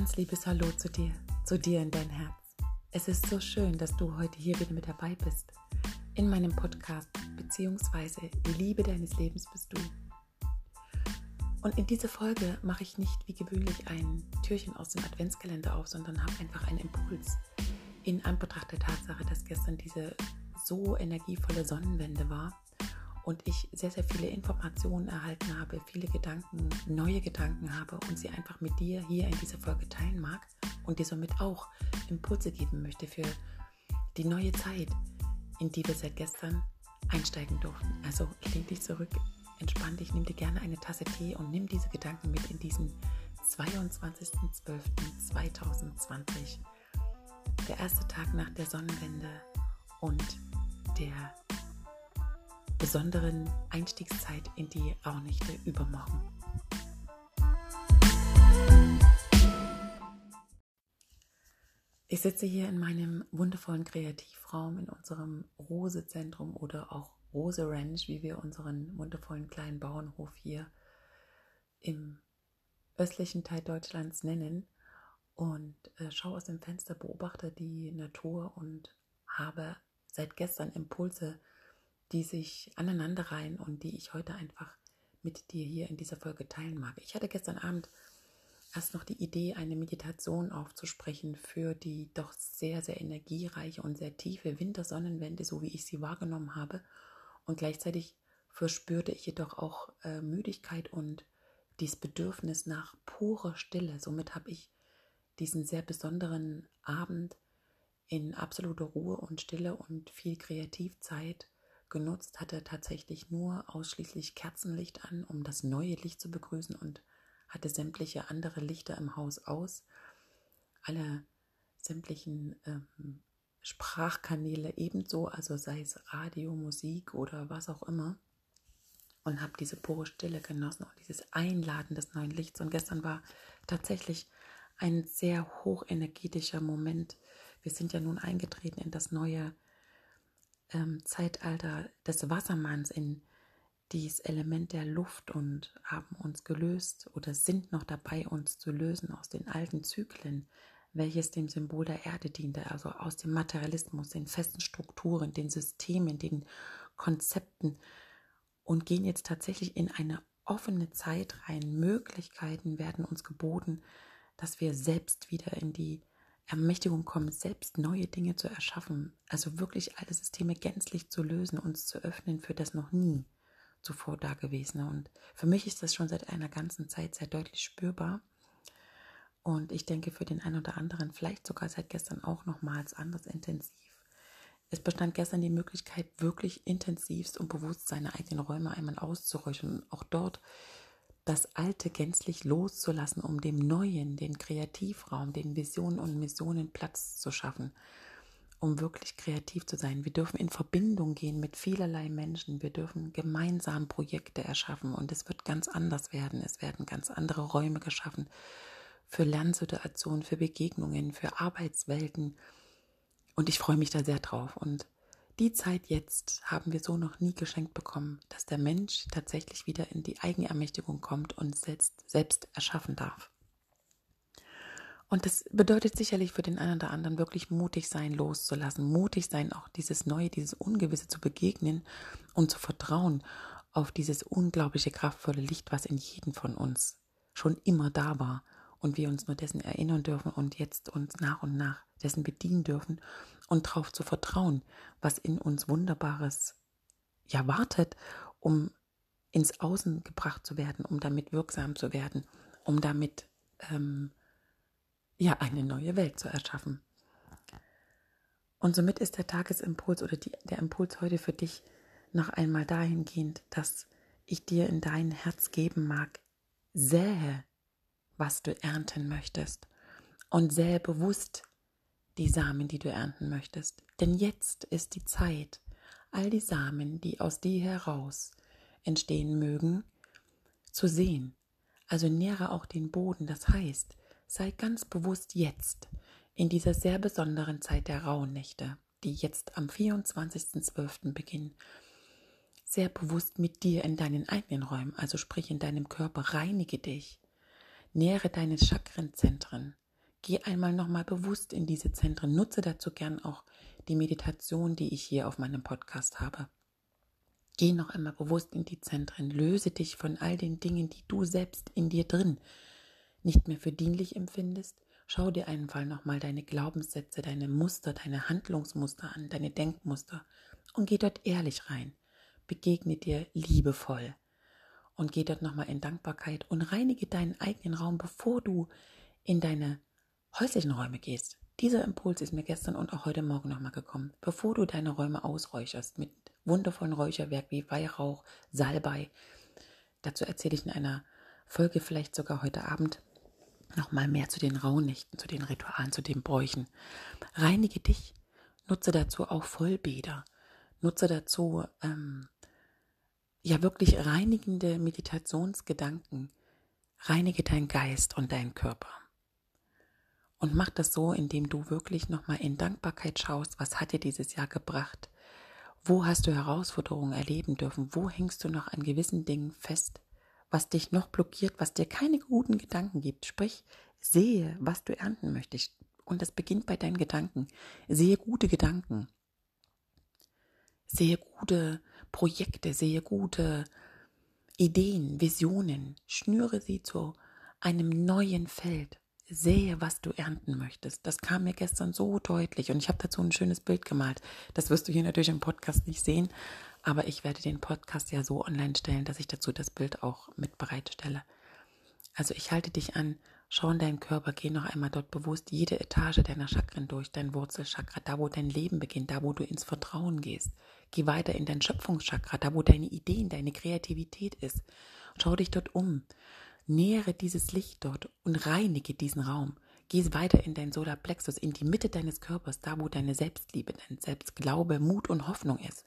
ganz liebes Hallo zu dir, zu dir in dein Herz. Es ist so schön, dass du heute hier wieder mit dabei bist. In meinem Podcast, beziehungsweise die Liebe deines Lebens bist du. Und in dieser Folge mache ich nicht wie gewöhnlich ein Türchen aus dem Adventskalender auf, sondern habe einfach einen Impuls in Anbetracht der Tatsache, dass gestern diese so energievolle Sonnenwende war und ich sehr, sehr viele Informationen erhalten habe, viele Gedanken, neue Gedanken habe und sie einfach mit dir hier in dieser Folge teilen mag und dir somit auch Impulse geben möchte für die neue Zeit, in die wir seit gestern einsteigen durften. Also lehn dich zurück, entspann dich, nimm dir gerne eine Tasse Tee und nimm diese Gedanken mit in diesen 22.12.2020. Der erste Tag nach der Sonnenwende und der besonderen Einstiegszeit in die Rauhnächte übermorgen. Ich sitze hier in meinem wundervollen Kreativraum in unserem Rose-Zentrum oder auch Rose Ranch, wie wir unseren wundervollen kleinen Bauernhof hier im östlichen Teil Deutschlands nennen und äh, schaue aus dem Fenster, beobachte die Natur und habe seit gestern Impulse die sich aneinanderreihen und die ich heute einfach mit dir hier in dieser Folge teilen mag. Ich hatte gestern Abend erst noch die Idee, eine Meditation aufzusprechen für die doch sehr, sehr energiereiche und sehr tiefe Wintersonnenwende, so wie ich sie wahrgenommen habe. Und gleichzeitig verspürte ich jedoch auch äh, Müdigkeit und dieses Bedürfnis nach purer Stille. Somit habe ich diesen sehr besonderen Abend in absoluter Ruhe und Stille und viel Kreativzeit genutzt, hatte tatsächlich nur ausschließlich Kerzenlicht an, um das neue Licht zu begrüßen und hatte sämtliche andere Lichter im Haus aus. Alle sämtlichen ähm, Sprachkanäle ebenso, also sei es Radio, Musik oder was auch immer. Und habe diese pure Stille genossen und dieses Einladen des neuen Lichts. Und gestern war tatsächlich ein sehr hochenergetischer Moment. Wir sind ja nun eingetreten in das neue ähm, Zeitalter des Wassermanns in dieses Element der Luft und haben uns gelöst oder sind noch dabei, uns zu lösen aus den alten Zyklen, welches dem Symbol der Erde diente, also aus dem Materialismus, den festen Strukturen, den Systemen, den Konzepten und gehen jetzt tatsächlich in eine offene Zeit rein. Möglichkeiten werden uns geboten, dass wir selbst wieder in die Ermächtigung kommen, selbst neue Dinge zu erschaffen, also wirklich alle Systeme gänzlich zu lösen, uns zu öffnen für das noch nie zuvor Dagewesene. Und für mich ist das schon seit einer ganzen Zeit sehr deutlich spürbar. Und ich denke für den einen oder anderen vielleicht sogar seit gestern auch nochmals anders intensiv. Es bestand gestern die Möglichkeit, wirklich intensivst und bewusst seine eigenen Räume einmal auszuräuchern und auch dort das Alte gänzlich loszulassen, um dem Neuen, den Kreativraum, den Visionen und Missionen Platz zu schaffen, um wirklich kreativ zu sein. Wir dürfen in Verbindung gehen mit vielerlei Menschen. Wir dürfen gemeinsam Projekte erschaffen und es wird ganz anders werden. Es werden ganz andere Räume geschaffen für Lernsituationen, für Begegnungen, für Arbeitswelten. Und ich freue mich da sehr drauf. Und die Zeit jetzt haben wir so noch nie geschenkt bekommen, dass der Mensch tatsächlich wieder in die Eigenermächtigung kommt und selbst, selbst erschaffen darf. Und das bedeutet sicherlich für den einen oder anderen wirklich mutig sein, loszulassen, mutig sein, auch dieses Neue, dieses Ungewisse zu begegnen und zu vertrauen auf dieses unglaubliche kraftvolle Licht, was in jedem von uns schon immer da war und wir uns nur dessen erinnern dürfen und jetzt uns nach und nach dessen bedienen dürfen und darauf zu vertrauen, was in uns Wunderbares ja wartet, um ins Außen gebracht zu werden, um damit wirksam zu werden, um damit ähm, ja eine neue Welt zu erschaffen. Und somit ist der Tagesimpuls oder die, der Impuls heute für dich noch einmal dahingehend, dass ich dir in dein Herz geben mag, sähe, was du ernten möchtest und sähe bewusst die Samen, die du ernten möchtest. Denn jetzt ist die Zeit, all die Samen, die aus dir heraus entstehen mögen, zu sehen. Also nähre auch den Boden. Das heißt, sei ganz bewusst jetzt, in dieser sehr besonderen Zeit der Rauhnächte, die jetzt am 24.12. beginnen, sehr bewusst mit dir in deinen eigenen Räumen, also sprich in deinem Körper, reinige dich, nähere deine Chakrenzentren, Geh einmal nochmal bewusst in diese Zentren. Nutze dazu gern auch die Meditation, die ich hier auf meinem Podcast habe. Geh noch einmal bewusst in die Zentren. Löse dich von all den Dingen, die du selbst in dir drin nicht mehr für dienlich empfindest. Schau dir einfach nochmal deine Glaubenssätze, deine Muster, deine Handlungsmuster an, deine Denkmuster und geh dort ehrlich rein. Begegne dir liebevoll und geh dort nochmal in Dankbarkeit und reinige deinen eigenen Raum, bevor du in deine häuslichen Räume gehst. Dieser Impuls ist mir gestern und auch heute Morgen nochmal gekommen. Bevor du deine Räume ausräucherst mit wundervollen Räucherwerk wie Weihrauch, Salbei, dazu erzähle ich in einer Folge vielleicht sogar heute Abend nochmal mehr zu den Rauhnächten, zu den Ritualen, zu den Bräuchen. Reinige dich, nutze dazu auch Vollbäder, nutze dazu ähm, ja wirklich reinigende Meditationsgedanken, reinige deinen Geist und deinen Körper. Und mach das so, indem du wirklich nochmal in Dankbarkeit schaust, was hat dir dieses Jahr gebracht? Wo hast du Herausforderungen erleben dürfen? Wo hängst du noch an gewissen Dingen fest, was dich noch blockiert, was dir keine guten Gedanken gibt? Sprich, sehe, was du ernten möchtest. Und das beginnt bei deinen Gedanken. Sehe gute Gedanken. Sehe gute Projekte, sehe gute Ideen, Visionen. Schnüre sie zu einem neuen Feld sehe, was du ernten möchtest. Das kam mir gestern so deutlich und ich habe dazu ein schönes Bild gemalt. Das wirst du hier natürlich im Podcast nicht sehen, aber ich werde den Podcast ja so online stellen, dass ich dazu das Bild auch mit bereitstelle. Also ich halte dich an, schau in deinen Körper, geh noch einmal dort bewusst jede Etage deiner Chakren durch, dein Wurzelchakra, da wo dein Leben beginnt, da wo du ins Vertrauen gehst. Geh weiter in dein Schöpfungschakra, da wo deine Ideen, deine Kreativität ist. Schau dich dort um. Nähere dieses Licht dort und reinige diesen Raum. Geh weiter in dein Solarplexus, in die Mitte deines Körpers, da wo deine Selbstliebe, dein Selbstglaube, Mut und Hoffnung ist.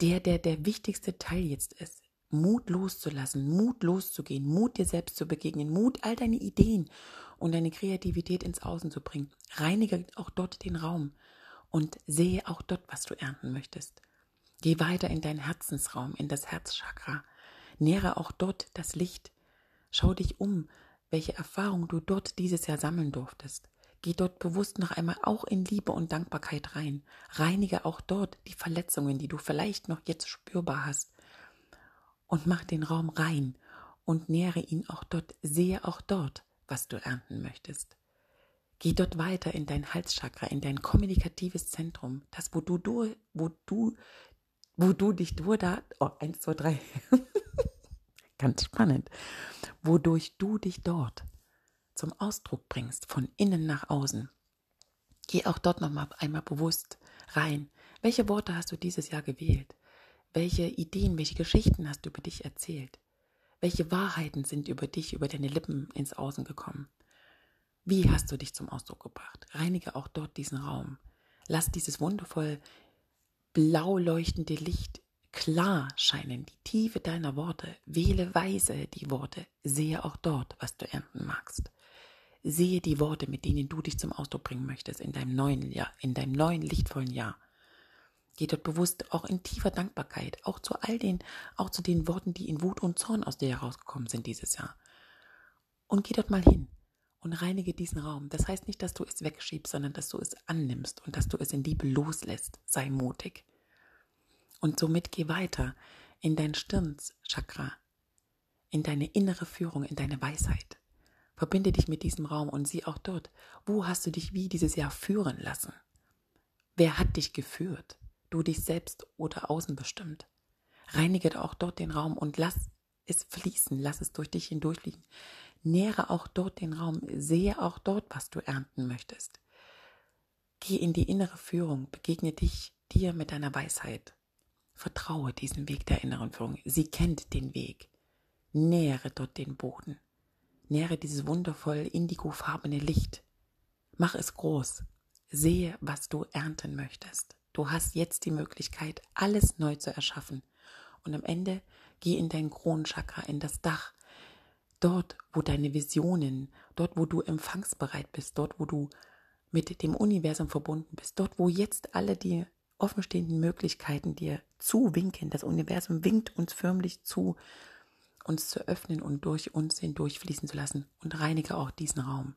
Der, der der wichtigste Teil jetzt ist. Mut loszulassen, Mut loszugehen, Mut dir selbst zu begegnen, Mut, all deine Ideen und deine Kreativität ins Außen zu bringen. Reinige auch dort den Raum und sehe auch dort, was du ernten möchtest. Geh weiter in deinen Herzensraum, in das Herzchakra. Nähre auch dort das Licht, Schau dich um, welche Erfahrung du dort dieses Jahr sammeln durftest. Geh dort bewusst noch einmal auch in Liebe und Dankbarkeit rein. Reinige auch dort die Verletzungen, die du vielleicht noch jetzt spürbar hast. Und mach den Raum rein und nähre ihn auch dort, sehe auch dort, was du ernten möchtest. Geh dort weiter in dein Halschakra, in dein kommunikatives Zentrum, das, wo du, wo du, wo du dich durch da, oh, eins, zwei, drei, ganz spannend, wodurch du dich dort zum Ausdruck bringst, von innen nach außen. Geh auch dort nochmal einmal bewusst rein. Welche Worte hast du dieses Jahr gewählt? Welche Ideen, welche Geschichten hast du über dich erzählt? Welche Wahrheiten sind über dich, über deine Lippen ins Außen gekommen? Wie hast du dich zum Ausdruck gebracht? Reinige auch dort diesen Raum. Lass dieses wundervoll blau leuchtende Licht Klar scheinen die Tiefe deiner Worte, wähle weise die Worte, sehe auch dort, was du ernten magst. Sehe die Worte, mit denen du dich zum Ausdruck bringen möchtest in deinem neuen Jahr, in deinem neuen lichtvollen Jahr. Geh dort bewusst auch in tiefer Dankbarkeit, auch zu all den, auch zu den Worten, die in Wut und Zorn aus dir herausgekommen sind dieses Jahr. Und geh dort mal hin und reinige diesen Raum. Das heißt nicht, dass du es wegschiebst, sondern dass du es annimmst und dass du es in Liebe loslässt. Sei mutig. Und somit geh weiter in dein Stirnchakra, in deine innere Führung, in deine Weisheit. Verbinde dich mit diesem Raum und sieh auch dort, wo hast du dich wie dieses Jahr führen lassen? Wer hat dich geführt? Du dich selbst oder außen bestimmt. Reinige auch dort den Raum und lass es fließen, lass es durch dich hindurchfließen. Nähre auch dort den Raum, sehe auch dort, was du ernten möchtest. Geh in die innere Führung, begegne dich dir mit deiner Weisheit. Vertraue diesem Weg der inneren Führung. Sie kennt den Weg. Nähere dort den Boden. Nähere dieses wundervoll indigofarbene Licht. Mach es groß. Sehe, was du ernten möchtest. Du hast jetzt die Möglichkeit, alles neu zu erschaffen. Und am Ende geh in dein Kronenchakra, in das Dach. Dort, wo deine Visionen, dort, wo du empfangsbereit bist, dort, wo du mit dem Universum verbunden bist, dort, wo jetzt alle die offenstehenden Möglichkeiten dir zuwinken. Das Universum winkt uns förmlich zu, uns zu öffnen und durch uns hindurchfließen zu lassen. Und reinige auch diesen Raum.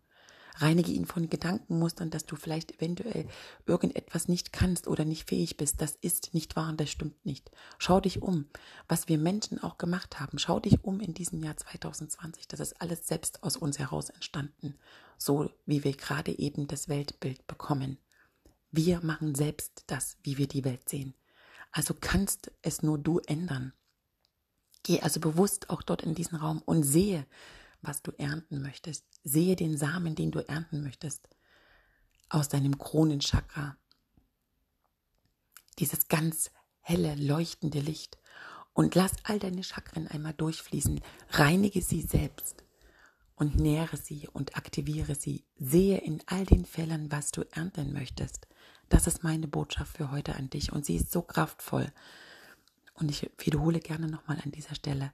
Reinige ihn von Gedankenmustern, dass du vielleicht eventuell irgendetwas nicht kannst oder nicht fähig bist. Das ist nicht wahr und das stimmt nicht. Schau dich um, was wir Menschen auch gemacht haben. Schau dich um in diesem Jahr 2020. Das ist alles selbst aus uns heraus entstanden. So wie wir gerade eben das Weltbild bekommen. Wir machen selbst das, wie wir die Welt sehen. Also kannst es nur du ändern. Geh also bewusst auch dort in diesen Raum und sehe, was du ernten möchtest. Sehe den Samen, den du ernten möchtest, aus deinem Kronenchakra. Dieses ganz helle, leuchtende Licht. Und lass all deine Chakren einmal durchfließen. Reinige sie selbst und nähre sie und aktiviere sie. Sehe in all den Fällen, was du ernten möchtest. Das ist meine Botschaft für heute an dich und sie ist so kraftvoll. Und ich wiederhole gerne nochmal an dieser Stelle.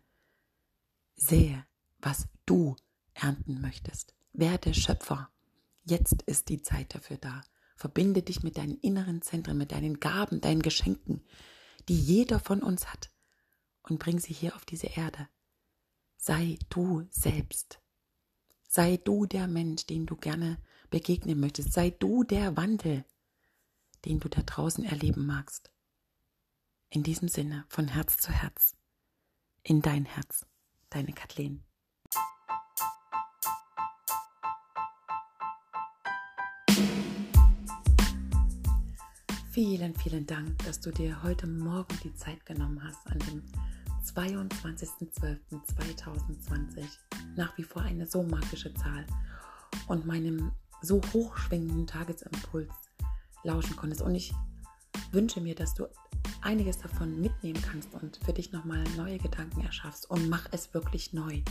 Sehe, was du ernten möchtest. Werde Schöpfer. Jetzt ist die Zeit dafür da. Verbinde dich mit deinen inneren Zentren, mit deinen Gaben, deinen Geschenken, die jeder von uns hat, und bring sie hier auf diese Erde. Sei du selbst. Sei du der Mensch, den du gerne begegnen möchtest. Sei du der Wandel, den du da draußen erleben magst. In diesem Sinne, von Herz zu Herz, in dein Herz, deine Kathleen. Vielen, vielen Dank, dass du dir heute Morgen die Zeit genommen hast an dem 22.12.2020. Nach wie vor eine so magische Zahl und meinem so hochschwingenden Tagesimpuls lauschen konntest. Und ich wünsche mir, dass du einiges davon mitnehmen kannst und für dich nochmal neue Gedanken erschaffst und mach es wirklich neu.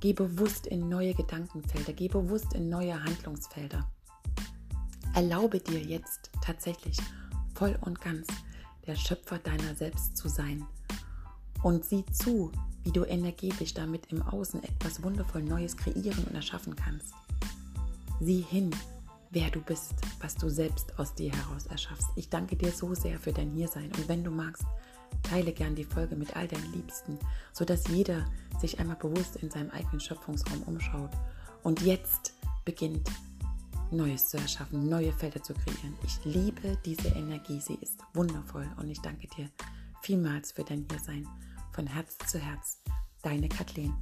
Geh bewusst in neue Gedankenfelder, geh bewusst in neue Handlungsfelder. Erlaube dir jetzt tatsächlich voll und ganz der Schöpfer deiner selbst zu sein. Und sieh zu, wie du energetisch damit im Außen etwas wundervoll Neues kreieren und erschaffen kannst. Sieh hin, wer du bist, was du selbst aus dir heraus erschaffst. Ich danke dir so sehr für dein Hiersein und wenn du magst, teile gern die Folge mit all deinen Liebsten, sodass jeder sich einmal bewusst in seinem eigenen Schöpfungsraum umschaut. Und jetzt beginnt Neues zu erschaffen, neue Felder zu kreieren. Ich liebe diese Energie, sie ist wundervoll und ich danke dir vielmals für dein Hiersein. Von Herz zu Herz, deine Kathleen.